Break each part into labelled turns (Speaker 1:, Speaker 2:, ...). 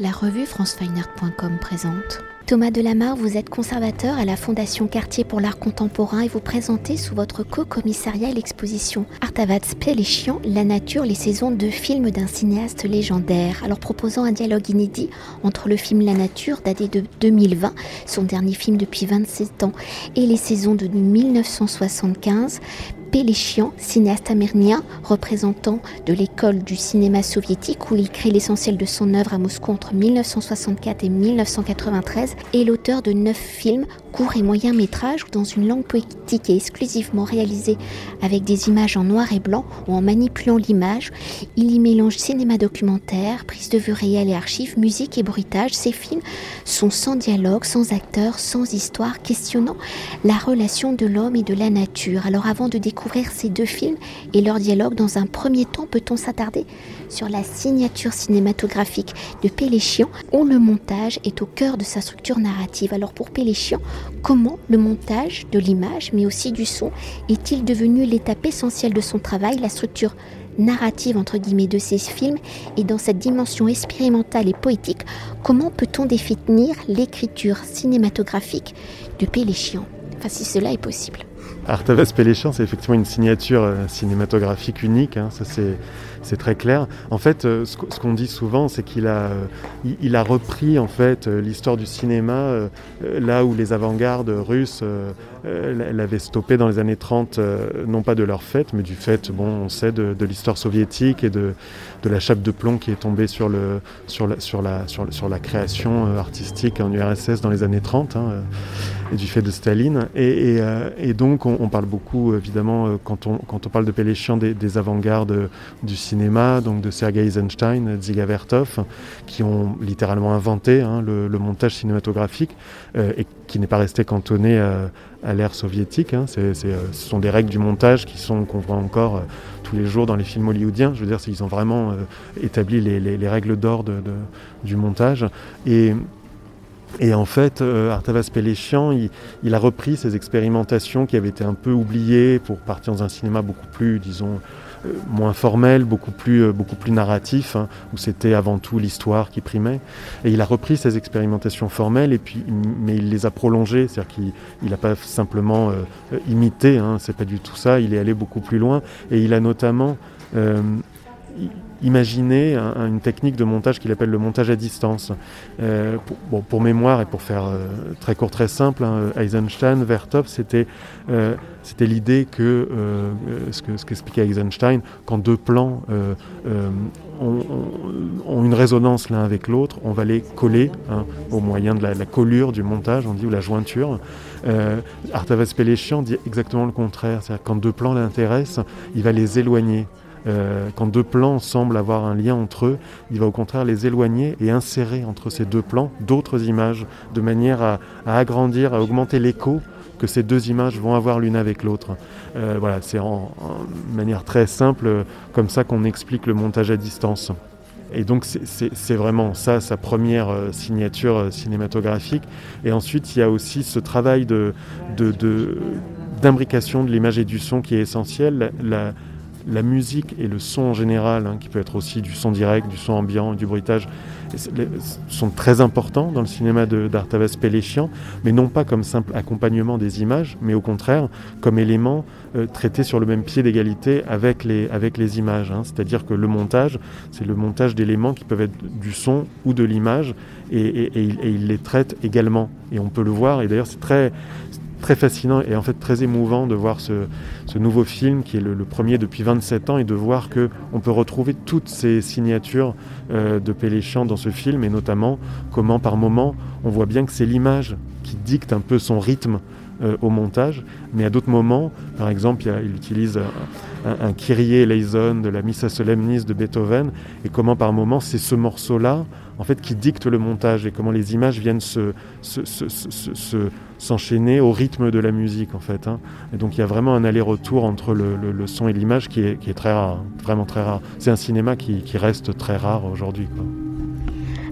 Speaker 1: La revue francefineart.com présente. Thomas Delamarre, vous êtes conservateur à la Fondation Quartier pour l'art contemporain et vous présentez sous votre co-commissariat l'exposition Artavat Péléchian, La nature, les saisons de films d'un cinéaste légendaire. Alors proposant un dialogue inédit entre le film La nature, daté de 2020, son dernier film depuis 27 ans, et les saisons de 1975, Péléchian, cinéaste amérindien, représentant de l'école du cinéma soviétique où il crée l'essentiel de son œuvre à Moscou entre 1964 et 1993, est l'auteur de neuf films, courts et moyens métrages, dans une langue poétique et exclusivement réalisée avec des images en noir et blanc ou en manipulant l'image. Il y mélange cinéma documentaire, prise de vue réelle et archives, musique et bruitage. Ces films sont sans dialogue, sans acteurs, sans histoire, questionnant la relation de l'homme et de la nature. Alors avant de découvrir découvrir ces deux films et leur dialogue, dans un premier temps, peut-on s'attarder sur la signature cinématographique de Péléchian, où le montage est au cœur de sa structure narrative. Alors pour Péléchian, comment le montage de l'image, mais aussi du son, est-il devenu l'étape essentielle de son travail, la structure narrative entre guillemets de ses films et dans cette dimension expérimentale et poétique, comment peut-on définir l'écriture cinématographique de Péléchian? Enfin, si cela est possible.
Speaker 2: Artavas Péléchan, c'est effectivement une signature euh, cinématographique unique, hein, très clair. En fait, euh, ce qu'on dit souvent, c'est qu'il a, euh, il a repris en fait l'histoire du cinéma là où les avant-gardes russes l'avaient stoppé dans les années 30, non pas de leur fait, mais du fait, bon, on sait, de, l'histoire soviétique et de, de, la chape de plomb qui est tombée sur, le, sur, la, sur, la, sur, la création artistique en URSS dans les années 30, hein, et du fait de Staline. Et, donc, on, parle beaucoup, évidemment, euh, quand on, quand on parle de Péléchian, des, des avant-gardes du cinéma, donc de Sergei Eisenstein, Dziga Vertov, qui ont littéralement inventé hein, le, montage cinématographique euh, et qui n'est pas resté cantonné à, l'ère soviétique. Hein. Euh, ce sont des règles du montage qui sont qu'on voit encore tous les jours dans les films hollywoodiens. Je veux dire, ils ont vraiment établi les, règles d'or du montage. Et en fait, euh, Artavas Péléchian, il, a repris ces expérimentations qui avaient été un peu oubliées pour partir dans un cinéma beaucoup plus, disons, euh, moins formel, beaucoup plus, euh, beaucoup plus narratif, hein, où c'était avant tout l'histoire qui primait. Et il a repris ces expérimentations formelles, et puis, mais il les a prolongées, c'est-à-dire qu'il n'a pas simplement imité, hein, c'est pas du tout ça, il est allé beaucoup plus loin, et il a notamment imaginer une technique de montage qu'il appelle le montage à distance. Euh, pour, pour, mémoire et pour faire euh, très court, très simple, hein, Eisenstein, Vertov, c'était euh, l'idée que ce que ce qu'expliquait Eisenstein, quand deux plans ont, une résonance l'un avec l'autre, on va les coller hein, au moyen de la, collure du montage, on dit, ou la jointure. Euh, Artavas Péléchian dit exactement le contraire, c'est-à-dire quand deux plans l'intéressent, il va les éloigner. Euh, quand deux plans semblent avoir un lien entre eux, il va au contraire les éloigner et insérer entre ces deux plans d'autres images, de manière à, agrandir, à augmenter l'écho que ces deux images vont avoir l'une avec l'autre. Euh, voilà, c'est en, manière très simple, comme ça qu'on explique le montage à distance. Et donc c'est vraiment ça, sa première euh, signature cinématographique. Et ensuite, il y a aussi ce travail d'imbrication de, de, l'image et du son qui est essentiel. La musique et le son en général, hein, qui peut être aussi du son direct, du son ambiant, du bruitage, sont très importants dans le cinéma d'Artavas Péléchian, mais non pas comme simple accompagnement des images, mais au contraire comme élément euh, traité sur le même pied d'égalité avec les, images. Hein. C'est-à-dire que le montage, c'est le montage d'éléments qui peuvent être du son ou de l'image, et, il les traite également. Et on peut le voir, et d'ailleurs c'est très, très fascinant et en fait très émouvant de voir ce, nouveau film qui est le, premier depuis 27 ans et de voir que on peut retrouver toutes ces signatures euh, de Péléchan dans ce film et notamment comment par moment on voit bien que c'est l'image qui dicte un peu son rythme euh, au montage, mais à d'autres moments, par exemple, il, utilise un, un, Kyrie eleison de la Missa Solemnis de Beethoven, et comment par moment c'est ce morceau-là en fait, qui dicte le montage et comment les images viennent se, s'enchaîner au rythme de la musique en fait. Hein. Et donc il y a vraiment un aller-retour entre le, son et l'image qui est, très rare, vraiment très rare. C'est un cinéma qui, qui reste très rare aujourd'hui.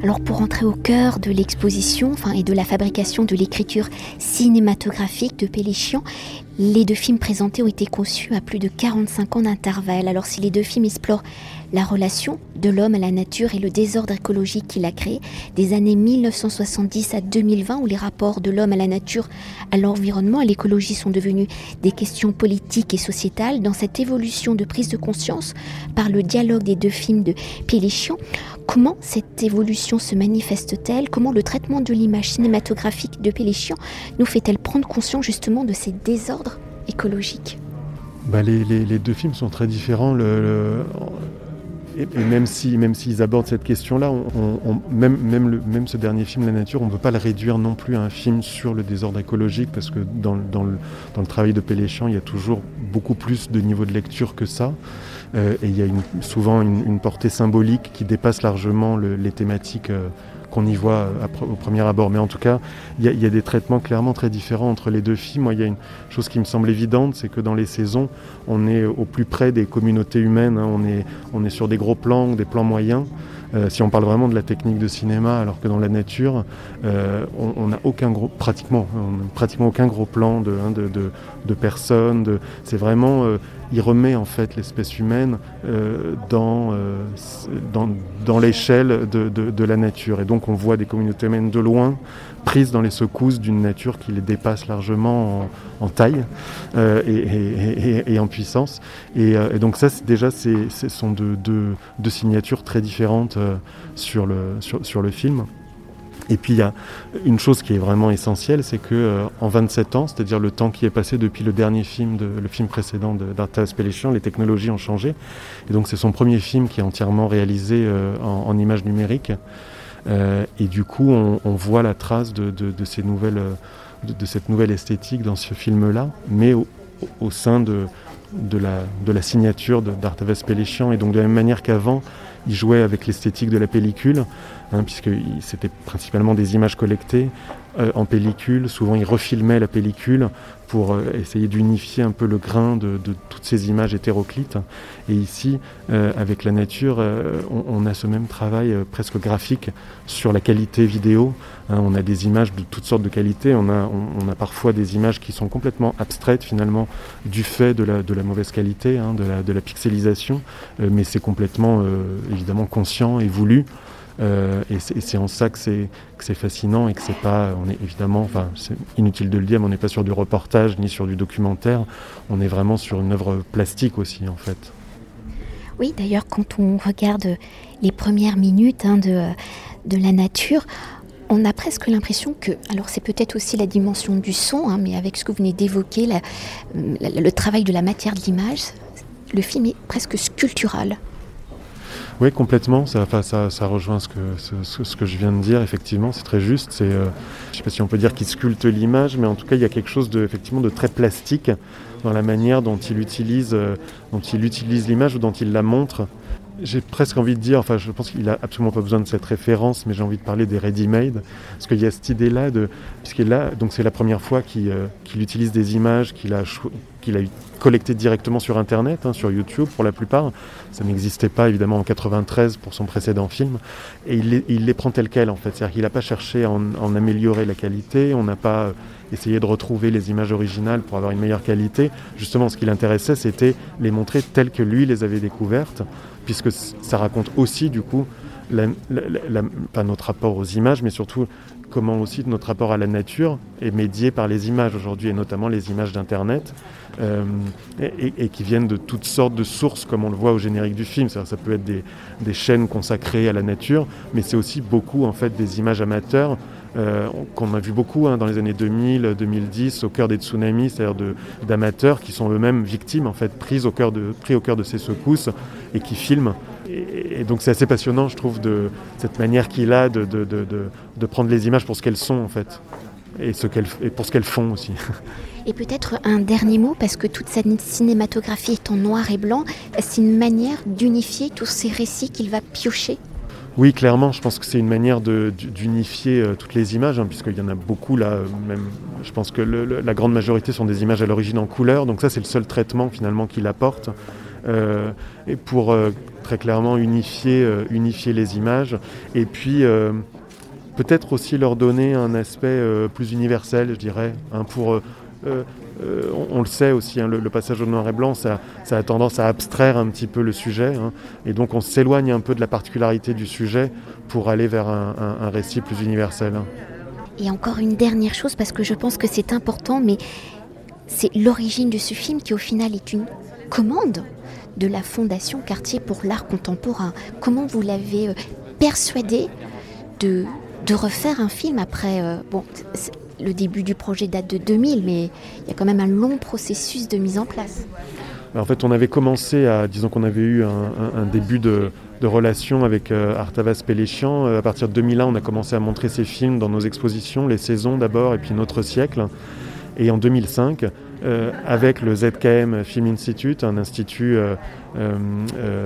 Speaker 1: Alors pour entrer au cœur de l'exposition et de la fabrication de l'écriture cinématographique de Péléchian, les deux films présentés ont été conçus à plus de 45 ans d'intervalle. Alors si les deux films explorent la relation de l'homme à la nature et le désordre écologique qu'il a créé, des années 1970 à 2020 où les rapports de l'homme à la nature, à l'environnement, à l'écologie sont devenus des questions politiques et sociétales, dans cette évolution de prise de conscience par le dialogue des deux films de Péléchian, comment cette évolution se manifeste-t-elle? Comment le traitement de l'image cinématographique de Péléchian nous fait-elle prendre conscience justement de ces désordres écologiques?
Speaker 2: Bah les, deux films sont très différents. Et, même si même s'ils abordent cette question-là, même, même, même ce dernier film, La Nature, on ne peut pas le réduire non plus à un film sur le désordre écologique, parce que dans, dans, le, travail de Péléchamp, il y a toujours beaucoup plus de niveau de lecture que ça. Euh, et il y a souvent une, portée symbolique qui dépasse largement les thématiques. Euh, qu'on y voit au premier abord. Mais en tout cas, il y, a des traitements clairement très différents entre les deux films. Moi, il y a une chose qui me semble évidente, c'est que dans les saisons, on est au plus près des communautés humaines. Hein. On, est, sur des gros plans, des plans moyens. Euh, si on parle vraiment de la technique de cinéma, alors que dans la nature, euh, on n'a aucun gros, pratiquement, pratiquement aucun gros plan de, hein, personnes. c'est vraiment, euh, il remet en fait l'espèce humaine dans, dans, dans l'échelle de, de, la nature. Et donc on voit des communautés humaines de loin prises dans les secousses d'une nature qui les dépasse largement en, taille euh, et, en puissance. Euh, et, donc ça, déjà, ce sont deux, signatures très différentes euh, sur, le, sur, le film. Et puis il y a une chose qui est vraiment essentielle, c'est que en 27 ans, c'est-à-dire le temps qui est passé depuis le dernier film, de, le film précédent d'Artas Péléchian, les technologies ont changé. Et donc c'est son premier film qui est entièrement réalisé en, en images numériques. Euh, et du coup, on, voit la trace de, ces nouvelles, de, cette nouvelle esthétique dans ce film-là, mais au, sein de, la, de la signature d'Artaves Péléchian. Et donc de la même manière qu'avant, il jouait avec l'esthétique de la pellicule, hein, puisque c'était principalement des images collectées euh, en pellicule. Souvent, il refilmait la pellicule pour euh, essayer d'unifier un peu le grain de, toutes ces images hétéroclites. Et ici, euh, avec la nature, on, a ce même travail presque graphique sur la qualité vidéo. Hein. on a des images de toutes sortes de qualités. On a, parfois des images qui sont complètement abstraites finalement du fait de la, de la mauvaise qualité, hein, de, la, de, la, pixelisation, mais c'est complètement évidemment conscient et voulu. Euh, et c'est en ça que c'est fascinant et que c'est pas, on est évidemment, enfin c'est inutile de le dire, mais on n'est pas sur du reportage ni sur du documentaire, on est vraiment sur une œuvre plastique aussi en fait.
Speaker 1: Oui, d'ailleurs quand on regarde les premières minutes hein, de, de la nature, on a presque l'impression que, alors c'est peut-être aussi la dimension du son, hein, mais avec ce que vous venez d'évoquer, le travail de la matière de l'image, le film est presque sculptural.
Speaker 2: Oui, complètement. Ça, ça, ça rejoint ce que, je viens de dire. Effectivement, c'est très juste. Euh, je ne sais pas si on peut dire qu'il sculpte l'image, mais en tout cas, il y a quelque chose de, effectivement, de très plastique dans la manière dont il utilise, euh, dont il utilise l'image ou dont il la montre. J'ai presque envie de dire, enfin je pense qu'il n'a absolument pas besoin de cette référence, mais j'ai envie de parler des ready-made, parce qu'il y a cette idée-là, de, puisqu'il là, donc c'est la première fois qu'il euh, utilise des images qu'il a, qu'il a collectées directement sur Internet, hein, sur YouTube pour la plupart. Ça n'existait pas évidemment en 93 pour son précédent film, et il les, prend telles quelles en fait, c'est-à-dire qu'il n'a pas cherché à en, améliorer la qualité, on n'a pas essayé de retrouver les images originales pour avoir une meilleure qualité. Justement, ce qui l'intéressait, c'était les montrer telles que lui les avait découvertes puisque ça raconte aussi du coup pas notre rapport aux images, mais surtout comment aussi notre rapport à la nature est médié par les images aujourd'hui, et notamment les images d'Internet, euh, et, qui viennent de toutes sortes de sources, comme on le voit au générique du film. Ça, peut être des, des, chaînes consacrées à la nature, mais c'est aussi beaucoup en fait des images amateurs euh, qu'on a vu beaucoup hein, dans les années 2000, 2010, au cœur des tsunamis, c'est-à-dire d'amateurs qui sont eux-mêmes victimes, en fait, prises au cœur de, pris au cœur de ces secousses et qui filment. Et, donc c'est assez passionnant, je trouve, de cette manière qu'il a de, prendre les images pour ce qu'elles sont, en fait, et, ce et pour ce qu'elles font aussi.
Speaker 1: Et peut-être un dernier mot, parce que toute cette cinématographie est en noir et blanc, c'est une manière d'unifier tous ces récits qu'il va piocher?
Speaker 2: Oui, clairement, je pense que c'est une manière d'unifier euh, toutes les images, hein, puisqu'il y en a beaucoup là, même, je pense que la grande majorité sont des images à l'origine en couleur, donc ça c'est le seul traitement finalement qu'il apporte. et pour très clairement unifier, unifier les images. Et puis peut-être aussi leur donner un aspect plus universel, je dirais, hein, pour euh, on, le sait aussi, hein, le, passage au noir et blanc, ça, a tendance à abstraire un petit peu le sujet. Hein. et donc on s'éloigne un peu de la particularité du sujet pour aller vers un, récit plus universel. Hein.
Speaker 1: Et encore une dernière chose, parce que je pense que c'est important, mais c'est l'origine de ce film qui au final est une commande de la Fondation Quartier pour l'art contemporain. Comment vous l'avez euh, persuadé de, refaire un film après... Euh, le début du projet date de 2000, mais il y a quand même un long processus de mise en place.
Speaker 2: En fait, on avait commencé à, disons qu'on avait eu un, début de, relation avec euh, Artavas Péléchian. Euh, à partir de 2001, on a commencé à montrer ses films dans nos expositions, les saisons d'abord, et puis notre siècle. Et en 2005, euh, avec le ZKM Film Institute, un institut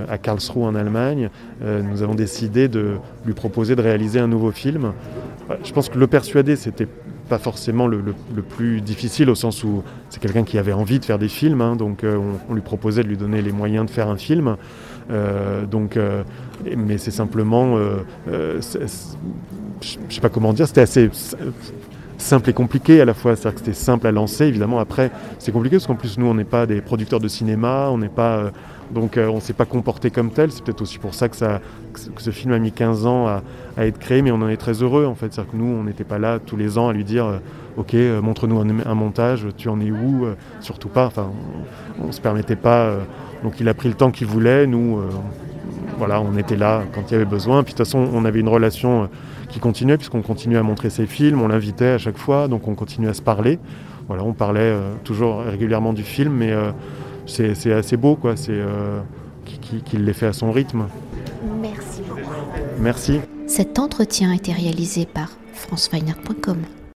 Speaker 2: à Karlsruhe en Allemagne, nous avons décidé de lui proposer de réaliser un nouveau film. Je pense que le persuader, c'était pas forcément le, plus difficile au sens où c'est quelqu'un qui avait envie de faire des films, hein, donc euh, on, lui proposait de lui donner les moyens de faire un film. Euh, donc, euh, mais c'est simplement, je sais pas comment dire, c'était assez simple et compliqué à la fois. C'est-à-dire que c'était simple à lancer, évidemment. Après, c'est compliqué parce qu'en plus, nous, on n'est pas des producteurs de cinéma, on n'est pas. donc, on ne s'est pas comporté comme tel. C'est peut-être aussi pour ça que, ça que, ce film a mis 15 ans à, être créé, mais on en est très heureux en fait. C'est-à-dire que nous, on n'était pas là tous les ans à lui dire euh, Ok, euh, montre-nous un, montage, tu en es où euh, Surtout pas. Enfin, on ne se permettait pas. donc il a pris le temps qu'il voulait. Nous, voilà, on était là quand il y avait besoin. Puis de toute façon, on avait une relation qui continuait, puisqu'on continuait à montrer ses films, on l'invitait à chaque fois, donc on continuait à se parler. Voilà, on parlait toujours régulièrement du film, mais c'est assez beau, quoi. C'est qu'il l'ait fait à son rythme.
Speaker 1: Merci
Speaker 2: Merci.
Speaker 1: Cet entretien a été réalisé par franceweiner.com.